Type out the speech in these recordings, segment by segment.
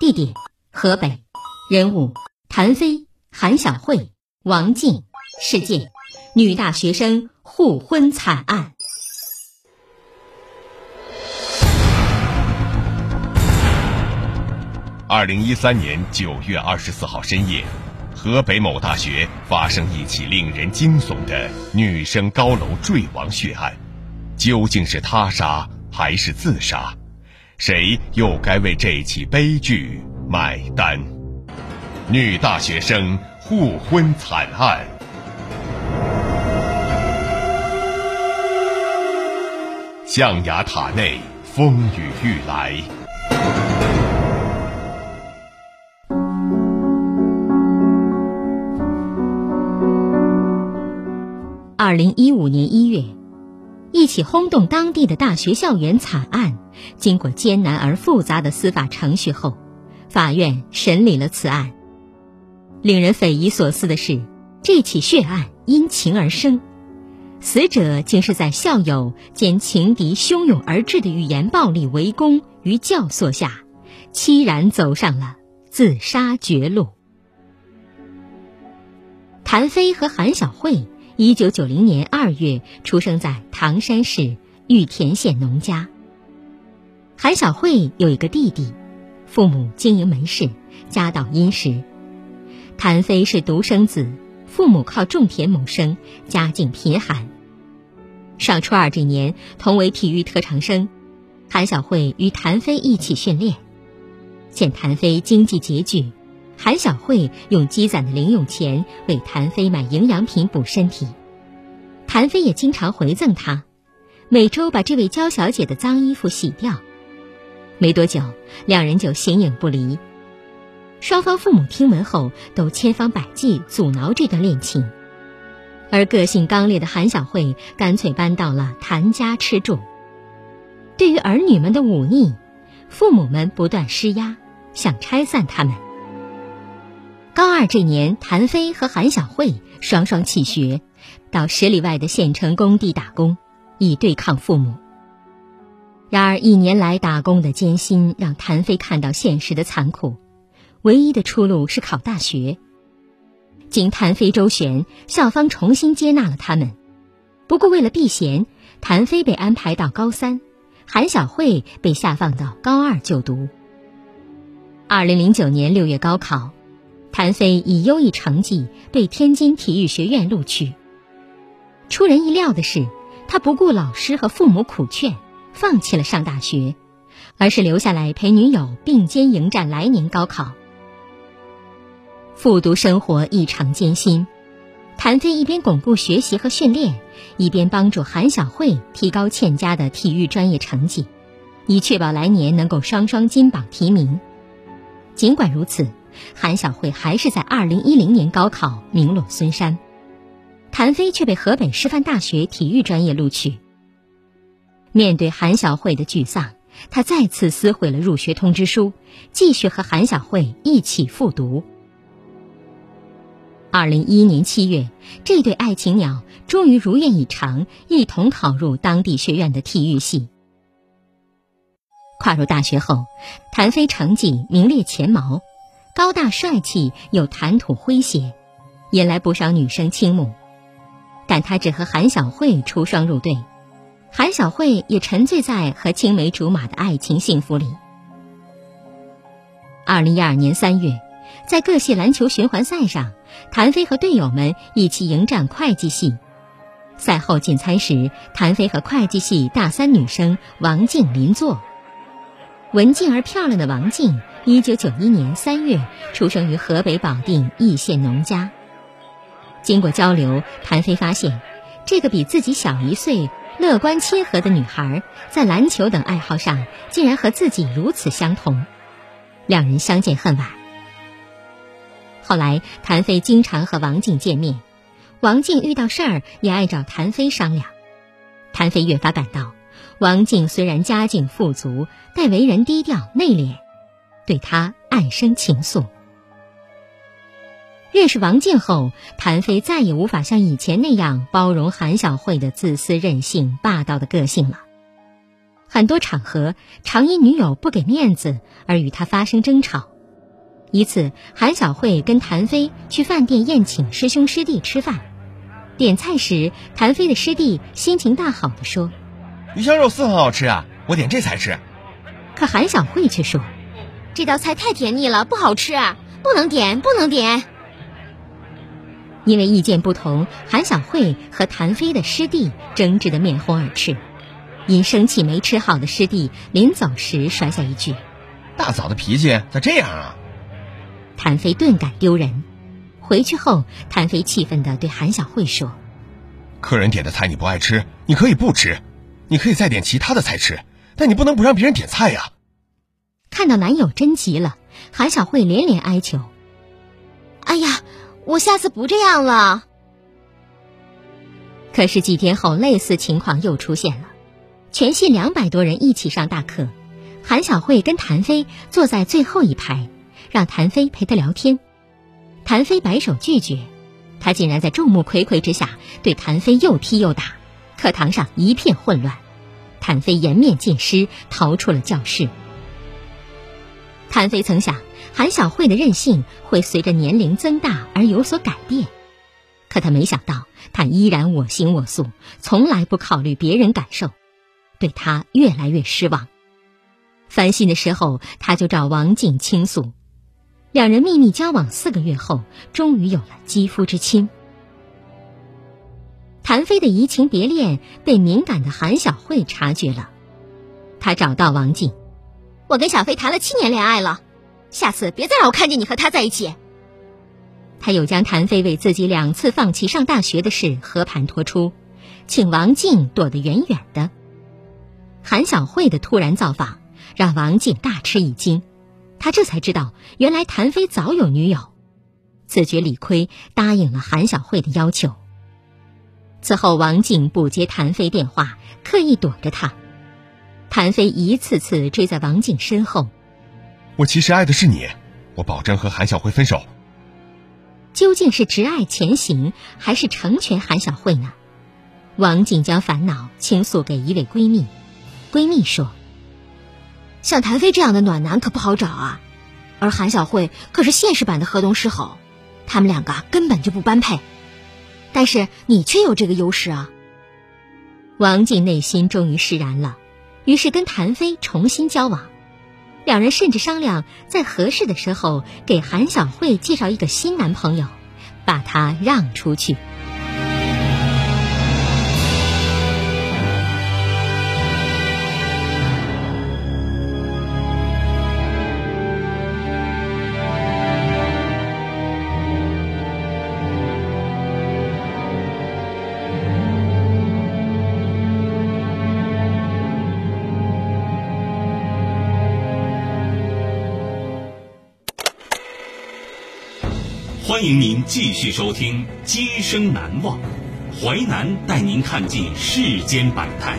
地点河北，人物谭飞、韩晓慧、王静。事件：女大学生互婚惨案。二零一三年九月二十四号深夜，河北某大学发生一起令人惊悚的女生高楼坠亡血案，究竟是他杀还是自杀？谁又该为这起悲剧买单？女大学生互婚惨案。象牙塔内风雨欲来。二零一五年一月，一起轰动当地的大学校园惨案，经过艰难而复杂的司法程序后，法院审理了此案。令人匪夷所思的是，这起血案因情而生。死者竟是在校友兼情敌汹涌而至的语言暴力围攻与教唆下，凄然走上了自杀绝路。谭飞和韩晓慧，一九九零年二月出生在唐山市玉田县农家。韩晓慧有一个弟弟，父母经营门市，家道殷实。谭飞是独生子。父母靠种田谋生，家境贫寒。上初二这年，同为体育特长生，韩晓慧与谭飞一起训练。见谭飞经济拮据，韩晓慧用积攒的零用钱为谭飞买营养品补身体。谭飞也经常回赠她，每周把这位娇小姐的脏衣服洗掉。没多久，两人就形影不离。双方父母听闻后，都千方百计阻挠这段恋情，而个性刚烈的韩晓慧干脆搬到了谭家吃住。对于儿女们的忤逆，父母们不断施压，想拆散他们。高二这年，谭飞和韩晓慧双双弃学，到十里外的县城工地打工，以对抗父母。然而，一年来打工的艰辛，让谭飞看到现实的残酷。唯一的出路是考大学。经谭飞周旋，校方重新接纳了他们。不过，为了避嫌，谭飞被安排到高三，韩晓慧被下放到高二就读。二零零九年六月高考，谭飞以优异成绩被天津体育学院录取。出人意料的是，他不顾老师和父母苦劝，放弃了上大学，而是留下来陪女友并肩迎战来年高考。复读生活异常艰辛，谭飞一边巩固学习和训练，一边帮助韩晓慧提高欠佳的体育专业成绩，以确保来年能够双双金榜题名。尽管如此，韩晓慧还是在2010年高考名落孙山，谭飞却被河北师范大学体育专业录取。面对韩晓慧的沮丧，他再次撕毁了入学通知书，继续和韩晓慧一起复读。二零一一年七月，这对爱情鸟终于如愿以偿，一同考入当地学院的体育系。跨入大学后，谭飞成绩名列前茅，高大帅气又谈吐诙谐，引来不少女生倾慕。但他只和韩晓慧出双入对，韩晓慧也沉醉在和青梅竹马的爱情幸福里。二零一二年三月，在各系篮球循环赛上，谭飞和队友们一起迎战会计系。赛后进餐时，谭飞和会计系大三女生王静邻座。文静而漂亮的王静，一九九一年三月出生于河北保定易县农家。经过交流，谭飞发现，这个比自己小一岁、乐观亲和的女孩，在篮球等爱好上竟然和自己如此相同。两人相见恨晚。后来，谭飞经常和王静见面，王静遇到事儿也爱找谭飞商量。谭飞越发感到，王静虽然家境富足，但为人低调内敛，对他暗生情愫。认识王静后，谭飞再也无法像以前那样包容韩小慧的自私任性、霸道的个性了。很多场合，常因女友不给面子而与他发生争吵。一次，韩小慧跟谭飞去饭店宴请师兄师弟吃饭，点菜时，谭飞的师弟心情大好的说：“鱼香肉丝很好吃啊，我点这菜吃。”可韩小慧却说：“这道菜太甜腻了，不好吃，不能点，不能点。”因为意见不同，韩小慧和谭飞的师弟争执的面红耳赤。因生气没吃好的师弟临走时甩下一句：“大嫂的脾气咋这样啊？”谭飞顿感丢人。回去后，谭飞气愤地对韩小慧说：“客人点的菜你不爱吃，你可以不吃，你可以再点其他的菜吃，但你不能不让别人点菜呀。”看到男友真急了，韩小慧连连哀求：“哎呀，我下次不这样了。”可是几天后，类似情况又出现了。全系两百多人一起上大课，韩小慧跟谭飞坐在最后一排，让谭飞陪她聊天。谭飞摆手拒绝，他竟然在众目睽睽之下对谭飞又踢又打，课堂上一片混乱。谭飞颜面尽失，逃出了教室。谭飞曾想韩小慧的任性会随着年龄增大而有所改变，可他没想到她依然我行我素，从来不考虑别人感受。对他越来越失望，烦心的时候，他就找王静倾诉。两人秘密交往四个月后，终于有了肌肤之亲。谭飞的移情别恋被敏感的韩小慧察觉了，他找到王静：“我跟小飞谈了七年恋爱了，下次别再让我看见你和他在一起。”他又将谭飞为自己两次放弃上大学的事和盘托出，请王静躲得远远的。韩小慧的突然造访让王静大吃一惊，他这才知道原来谭飞早有女友，自觉理亏，答应了韩小慧的要求。此后，王静不接谭飞电话，刻意躲着他。谭飞一次次追在王静身后。我其实爱的是你，我保证和韩小慧分手。究竟是执爱前行，还是成全韩小慧呢？王静将烦恼倾诉给一位闺蜜。闺蜜说：“像谭飞这样的暖男可不好找啊，而韩小慧可是现实版的河东狮吼，他们两个根本就不般配。但是你却有这个优势啊。”王静内心终于释然了，于是跟谭飞重新交往。两人甚至商量在合适的时候给韩小慧介绍一个新男朋友，把她让出去。欢迎您继续收听《今生难忘》，淮南带您看尽世间百态，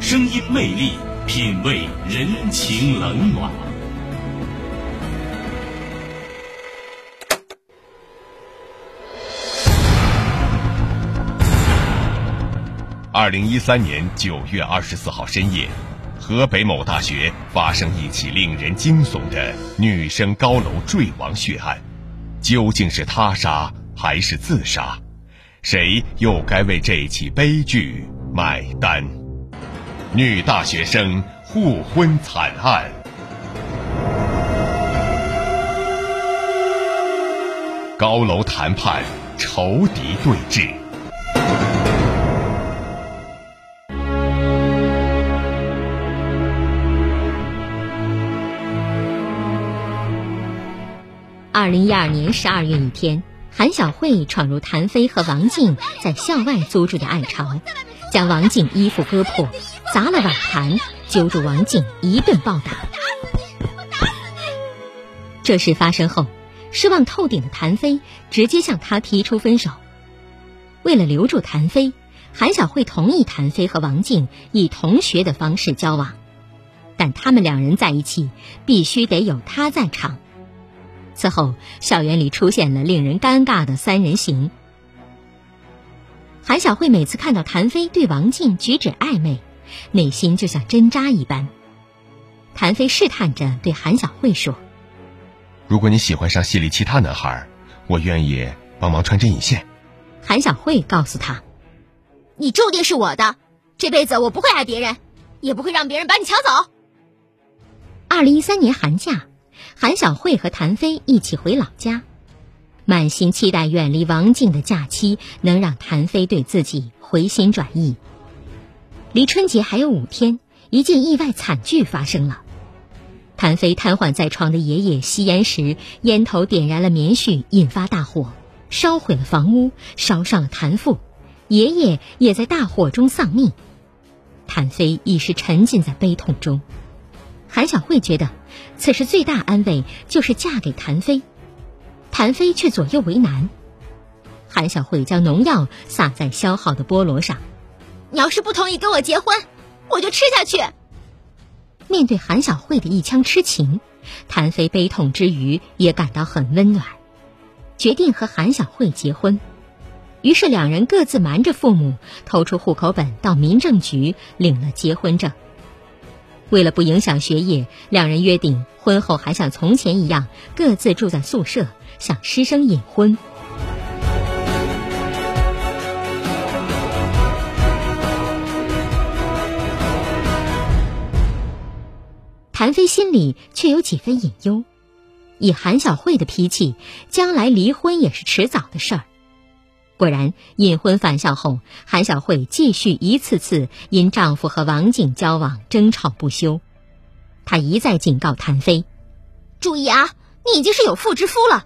声音魅力，品味人情冷暖。二零一三年九月二十四号深夜，河北某大学发生一起令人惊悚的女生高楼坠亡血案。究竟是他杀还是自杀？谁又该为这起悲剧买单？女大学生互婚惨案。高楼谈判仇敌对峙。二零一二年十二月一天，韩小慧闯入谭飞和王静在校外租住的爱巢，将王静衣服割破，砸了碗盘，揪住王静一顿暴打。这事发生后，失望透顶的谭飞直接向他提出分手。为了留住谭飞，韩小慧同意谭飞和王静以同学的方式交往，但他们两人在一起必须得有他在场。此后，校园里出现了令人尴尬的三人行。韩小慧每次看到谭飞对王静举止暧昧，内心就像针扎一般。谭飞试探着对韩小慧说：“如果你喜欢上系里其他男孩，我愿意帮忙穿针引线。”韩小慧告诉他：“你注定是我的，这辈子我不会爱别人，也不会让别人把你抢走。”二零一三年寒假。韩小慧和谭飞一起回老家，满心期待远离王静的假期能让谭飞对自己回心转意。离春节还有五天，一件意外惨剧发生了。谭飞瘫痪在床的爷爷吸烟时，烟头点燃了棉絮，引发大火，烧毁了房屋，烧伤了谭父，爷爷也在大火中丧命。谭飞一时沉浸在悲痛中。韩小慧觉得，此时最大安慰就是嫁给谭飞，谭飞却左右为难。韩小慧将农药撒在削好的菠萝上，你要是不同意跟我结婚，我就吃下去。面对韩小慧的一腔痴情，谭飞悲痛之余也感到很温暖，决定和韩小慧结婚。于是两人各自瞒着父母，偷出户口本到民政局领了结婚证。为了不影响学业，两人约定婚后还像从前一样各自住在宿舍，向师生隐婚。谭飞心里却有几分隐忧，以韩小慧的脾气，将来离婚也是迟早的事儿。果然，隐婚返校后，韩小慧继续一次次因丈夫和王静交往争吵不休。她一再警告谭飞：“注意啊，你已经是有妇之夫了。”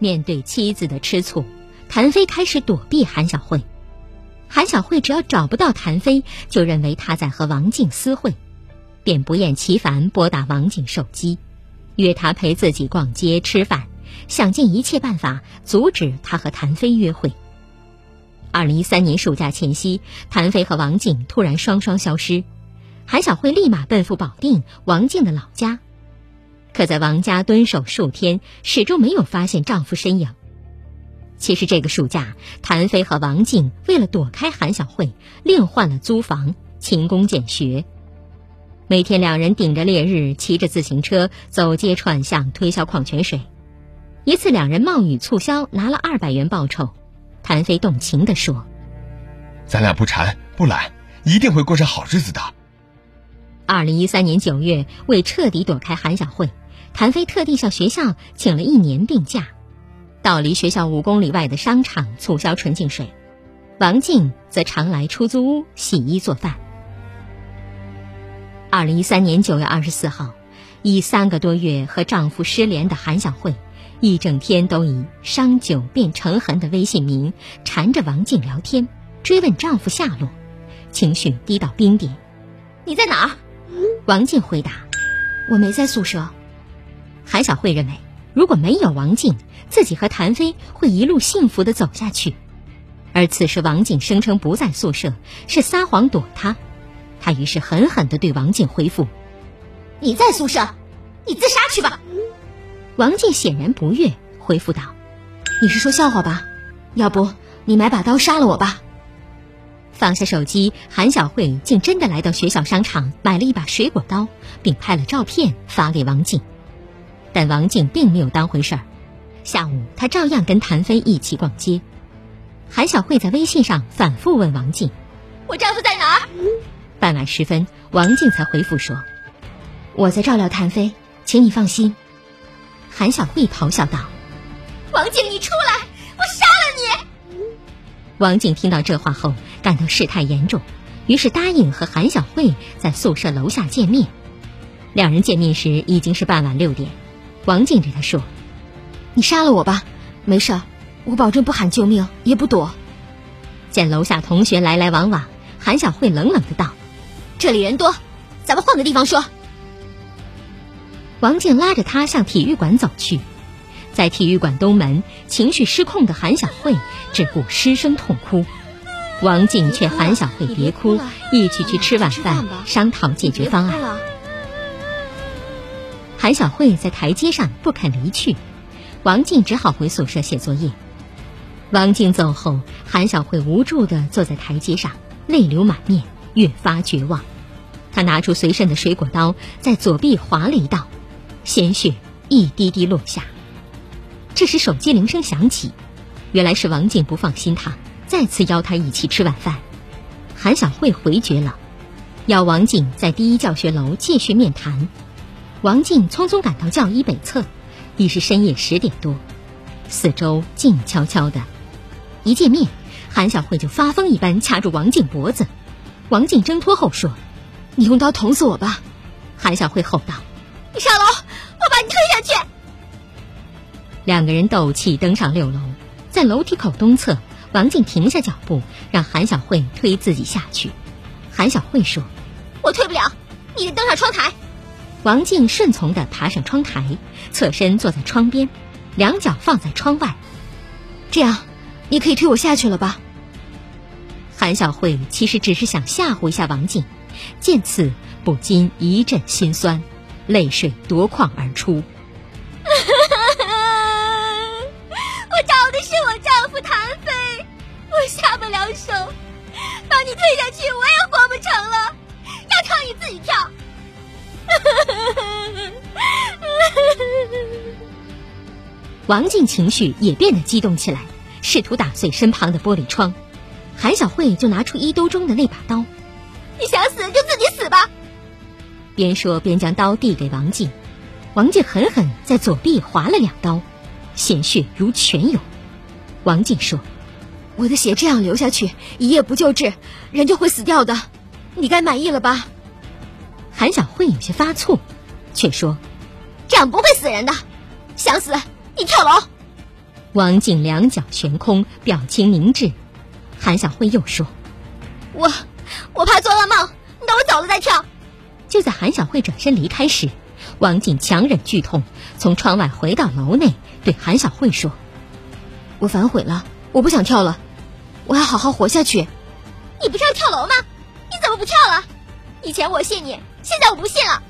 面对妻子的吃醋，谭飞开始躲避韩小慧。韩小慧只要找不到谭飞，就认为他在和王静私会，便不厌其烦拨打王静手机，约他陪自己逛街吃饭。想尽一切办法阻止他和谭飞约会。二零一三年暑假前夕，谭飞和王静突然双双消失，韩小慧立马奔赴保定王静的老家，可在王家蹲守数天，始终没有发现丈夫身影。其实这个暑假，谭飞和王静为了躲开韩小慧，另换了租房，勤工俭学，每天两人顶着烈日，骑着自行车走街串巷推销矿泉水。一次，两人冒雨促销，拿了二百元报酬。谭飞动情地说：“咱俩不馋不懒，一定会过上好日子的。”二零一三年九月，为彻底躲开韩晓慧，谭飞特地向学校请了一年病假，到离学校五公里外的商场促销纯净水。王静则常来出租屋洗衣做饭。二零一三年九月二十四号，已三个多月和丈夫失联的韩晓慧。一整天都以“伤久变成痕”的微信名缠着王静聊天，追问丈夫下落，情绪低到冰点。你在哪儿？王静回答：“我没在宿舍。”韩小慧认为，如果没有王静，自己和谭飞会一路幸福的走下去。而此时王静声称不在宿舍，是撒谎躲他。他于是狠狠的对王静回复：“你在宿舍，你自杀去吧。”王静显然不悦，回复道：“你是说笑话吧？要不你买把刀杀了我吧？”放下手机，韩小慧竟真的来到学校商场买了一把水果刀，并拍了照片发给王静。但王静并没有当回事儿。下午，她照样跟谭飞一起逛街。韩小慧在微信上反复问王静：“我丈夫在哪儿？”傍晚时分，王静才回复说：“我在照料谭飞，请你放心。”韩小慧咆哮道：“王王静，你出来，我杀了你！王静听到这话后，感到事态严重，于是答应和韩小慧在宿舍楼下见面。两人见面时已经是傍晚六点，王静对他说：“你杀了我吧，没事，我保证不喊救命，也不躲。”见楼下同学来来往往，韩小慧冷冷的道：“这里人多，咱们换个地方说。”王静拉着他向体育馆走去，在体育馆东门，情绪失控的韩小慧只顾失声痛哭。王静劝韩小慧别哭，一起去吃晚饭，商讨解决方案。韩小慧在台阶上不肯离去，王静只好回宿舍写作业。王静走后，韩小慧无助地坐在台阶上，泪流满面，越发绝望。她拿出随身的水果刀，在左臂划了一道，鲜血一滴滴落下。这时手机铃声响起，原来是王静不放心他，再次邀他一起吃晚饭。韩小慧回绝了，要王静在第一教学楼继续面谈。王静匆匆赶到教一北侧，已是深夜十点多，四周静悄悄的。一见面，韩小慧就发疯一般掐住王静脖子。王静挣脱后说：“你用刀捅死我吧！”韩小慧吼道：“你上楼，我把你推下去！”两个人斗气登上六楼，在楼梯口东侧，王静停下脚步，让韩小慧推自己下去。韩小慧说：“我推不了，你得登上窗台。”王静顺从地爬上窗台，侧身坐在窗边，两脚放在窗外，这样。你可以推我下去了吧？韩小慧其实只是想吓唬一下王静，见此不禁一阵心酸，泪水夺眶而出。我找的是我丈夫谭飞，我下不了手，把你推下去我也活不成了，要跳你自己跳。王静情绪也变得激动起来。试图打碎身旁的玻璃窗，韩小慧就拿出衣兜中的那把刀。你想死就自己死吧。边说边将刀递给王静，王静狠狠在左臂划了两刀，鲜血如泉涌。王静说：“我的血这样流下去，一夜不救治，人就会死掉的。你该满意了吧？”韩小慧有些发怵，却说：“这样不会死人的，想死你跳楼。”王静两脚悬空，表情凝滞。韩小慧又说：“我，我怕做噩梦，你等我走了再跳。”就在韩小慧转身离开时，王静强忍剧痛，从窗外回到楼内，对韩小慧说：“我反悔了，我不想跳了，我要好好活下去。”你不是要跳楼吗？你怎么不跳了？以前我信你，现在我不信了。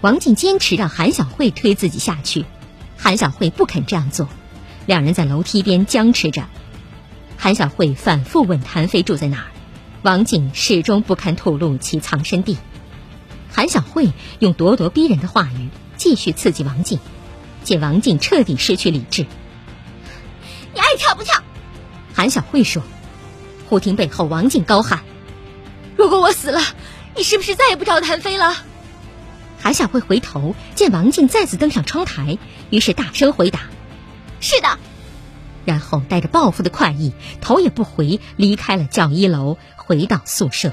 王静坚持让韩小慧推自己下去，韩小慧不肯这样做。两人在楼梯边僵持着，韩小慧反复问谭飞住在哪儿，王静始终不肯吐露其藏身地。韩小慧用咄咄逼人的话语继续刺激王静，见王静彻底失去理智。你爱跳不跳？韩小慧说。忽听背后王静高喊：“如果我死了，你是不是再也不找谭飞了？”韩小慧回头见王静再次登上窗台，于是大声回答。是的，然后带着报复的快意，头也不回离开了教一楼，回到宿舍。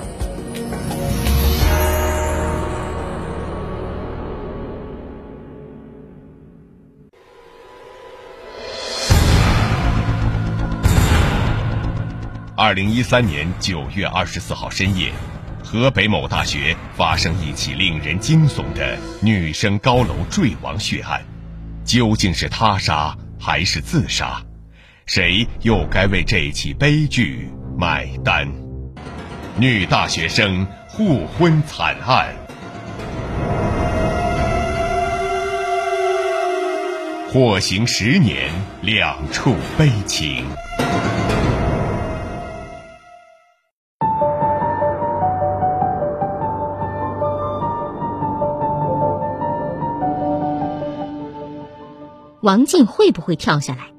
二零一三年九月二十四号深夜，河北某大学发生一起令人惊悚的女生高楼坠亡血案，究竟是他杀还是自杀？谁又该为这起悲剧买单？女大学生互婚惨案，获刑十年，两处悲情。王静会不会跳下来？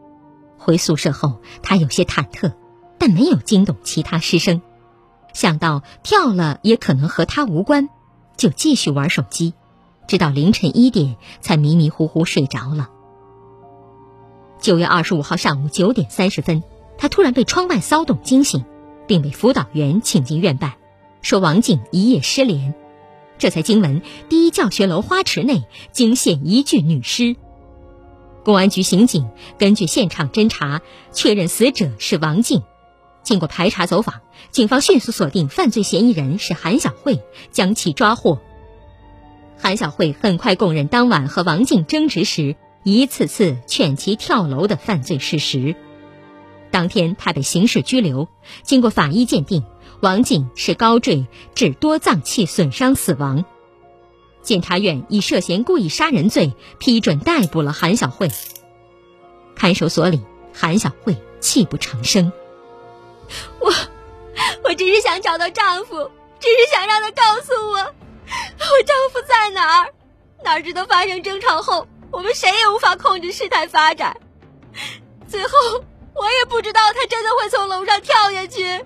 回宿舍后，他有些忐忑，但没有惊动其他师生。想到跳了也可能和他无关，就继续玩手机，直到凌晨一点才迷迷糊糊睡着了。九月二十五号上午九点三十分，他突然被窗外骚动惊醒，并被辅导员请进院办，说王静一夜失联。这才惊闻第一教学楼花池内惊现一具女尸。公安局刑警根据现场侦查，确认死者是王静。经过排查走访，警方迅速锁定犯罪嫌疑人是韩小慧，将其抓获。韩小慧很快供认当晚和王静争执时，一次次劝其跳楼的犯罪事实。当天，他被刑事拘留。经过法医鉴定，王静是高坠致多脏器损伤死亡。检察院以涉嫌故意杀人罪批准逮捕了韩小慧。看守所里，韩小慧泣不成声。我，我只是想找到丈夫，只是想让他告诉我，我丈夫在哪儿。哪知道发生争吵后，我们谁也无法控制事态发展。最后，我也不知道他真的会从楼上跳下去。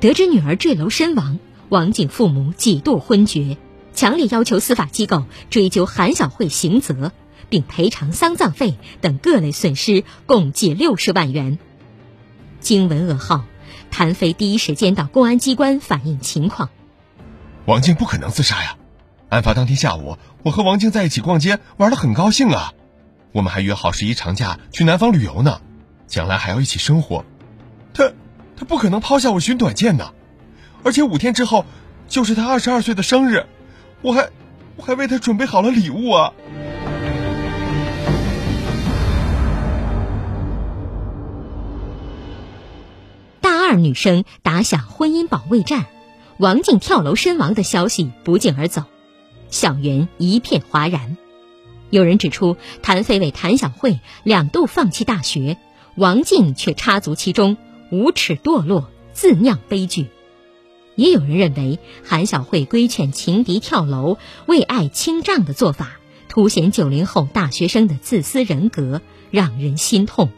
得知女儿坠楼身亡，王静父母几度昏厥，强烈要求司法机构追究韩小慧刑责，并赔偿丧葬费等各类损失，共计六十万元。惊闻噩耗，谭飞第一时间到公安机关反映情况。王静不可能自杀呀！案发当天下午，我和王静在一起逛街，玩的很高兴啊。我们还约好十一长假去南方旅游呢，将来还要一起生活。他。他不可能抛下我寻短见的，而且五天之后就是他二十二岁的生日，我还我还为他准备好了礼物啊！大二女生打响婚姻保卫战，王静跳楼身亡的消息不胫而走，校园一片哗然。有人指出，谭飞为谭小慧两度放弃大学，王静却插足其中。无耻堕落，自酿悲剧。也有人认为，韩晓慧规劝情敌跳楼、为爱清账的做法，凸显九零后大学生的自私人格，让人心痛。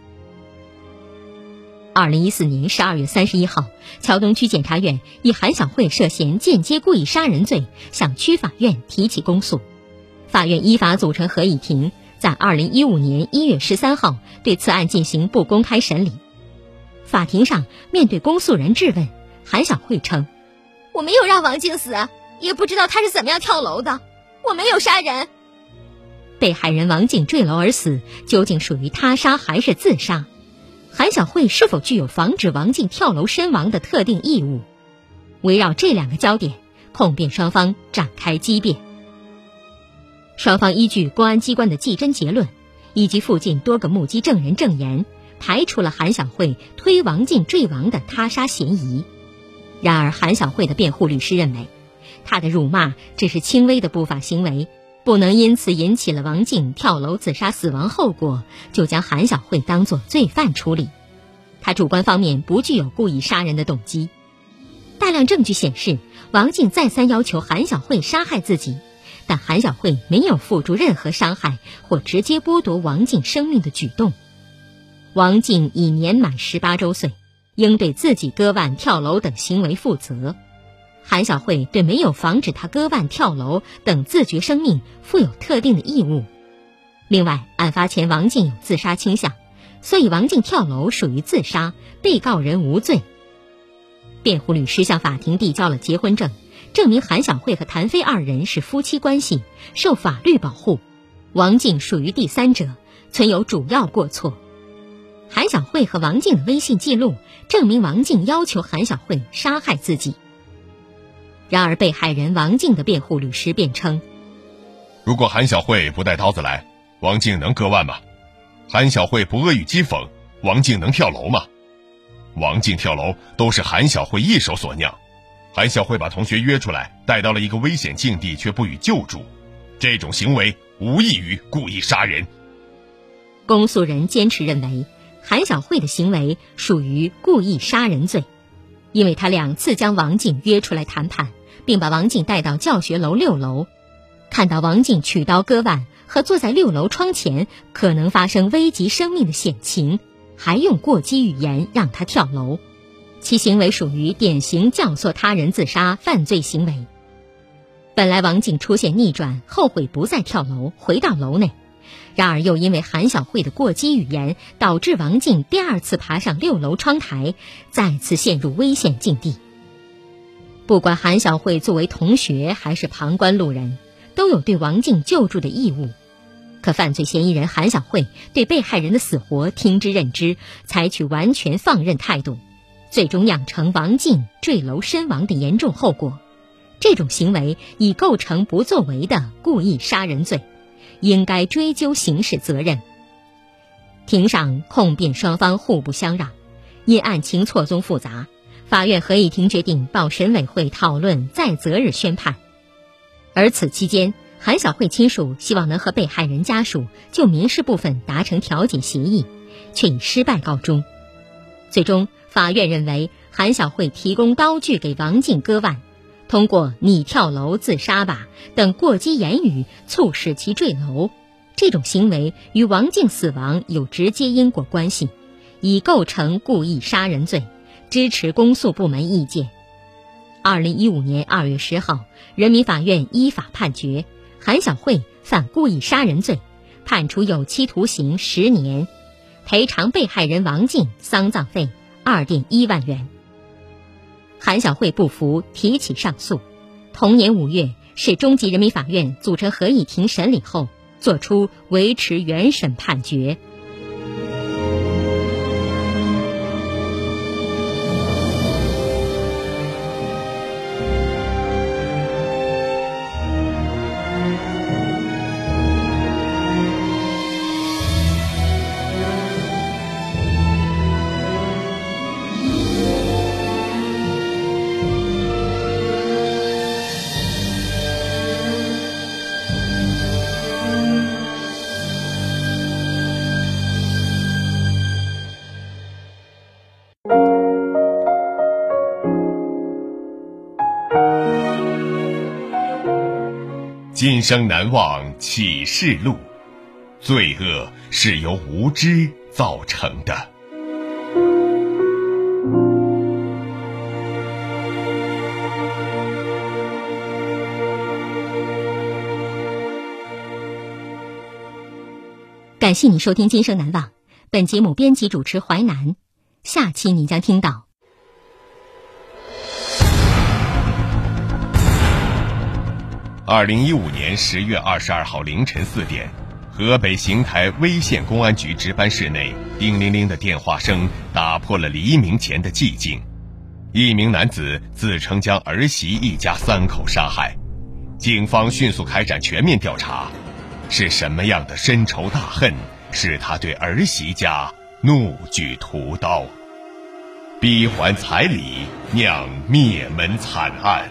二零一四年十二月三十一号，桥东区检察院以韩晓慧涉嫌间接故意杀人罪向区法院提起公诉。法院依法组成合议庭，在二零一五年一月十三号对此案进行不公开审理。法庭上，面对公诉人质问，韩小慧称：“我没有让王静死，也不知道她是怎么样跳楼的，我没有杀人。”被害人王静坠楼而死，究竟属于他杀还是自杀？韩小慧是否具有防止王静跳楼身亡的特定义务？围绕这两个焦点，控辩双方展开激辩。双方依据公安机关的技侦结论，以及附近多个目击证人证言。排除了韩小慧推王静坠亡的他杀嫌疑，然而韩小慧的辩护律师认为，他的辱骂只是轻微的不法行为，不能因此引起了王静跳楼自杀死亡后果，就将韩小慧当作罪犯处理。他主观方面不具有故意杀人的动机。大量证据显示，王静再三要求韩小慧杀害自己，但韩小慧没有付诸任何伤害或直接剥夺王静生命的举动。王静已年满十八周岁，应对自己割腕跳楼等行为负责。韩小慧对没有防止他割腕跳楼等自绝生命负有特定的义务。另外，案发前王静有自杀倾向，所以王静跳楼属于自杀，被告人无罪。辩护律师向法庭递交了结婚证，证明韩小慧和谭飞二人是夫妻关系，受法律保护。王静属于第三者，存有主要过错。韩小慧和王静的微信记录证明王静要求韩小慧杀害自己。然而，被害人王静的辩护律师辩称，如果韩小慧不带刀子来，王静能割腕吗？韩小慧不恶语讥讽，王静能跳楼吗？王静跳楼都是韩小慧一手所酿。韩小慧把同学约出来，带到了一个危险境地，却不予救助，这种行为无异于故意杀人。公诉人坚持认为，韩小慧的行为属于故意杀人罪，因为他两次将王静约出来谈判，并把王静带到教学楼六楼，看到王静取刀割腕和坐在六楼窗前可能发生危及生命的险情，还用过激语言让他跳楼。其行为属于典型教唆他人自杀犯罪行为。本来王静出现逆转，后悔不再跳楼，回到楼内，然而又因为韩小慧的过激语言，导致王静第二次爬上六楼窗台，再次陷入危险境地。不管韩小慧作为同学还是旁观路人，都有对王静救助的义务。可犯罪嫌疑人韩小慧对被害人的死活听之任之，采取完全放任态度。最终酿成王静坠楼身亡的严重后果，这种行为已构成不作为的故意杀人罪，应该追究刑事责任。庭上控辩双方互不相让，因案情错综复杂，法院合议庭决定报审委会讨论，再择日宣判。而此期间，韩小慧亲属希望能和被害人家属就民事部分达成调解协议，却以失败告终。最终。法院认为，韩小慧提供刀具给王静割腕，通过“你跳楼自杀吧”等过激言语促使其坠楼，这种行为与王静死亡有直接因果关系，已构成故意杀人罪，支持公诉部门意见。二零一五年二月十号，人民法院依法判决韩小慧犯故意杀人罪，判处有期徒刑十年，赔偿被害人王静丧葬费。二点一万元。韩晓慧不服，提起上诉。同年五月，市中级人民法院组成合议庭审理后，作出维持原审判决。今生难忘启示录，罪恶是由无知造成的。感谢你收听《今生难忘》，本节目编辑主持淮南，下期你将听到。二零一五年十月二十二号凌晨四点，河北邢台威县公安局值班室内，叮铃铃的电话声打破了黎明前的寂静。一名男子自称将儿媳一家三口杀害，警方迅速开展全面调查，是什么样的深仇大恨使他对儿媳家怒举屠刀，逼还彩礼，酿灭门惨案？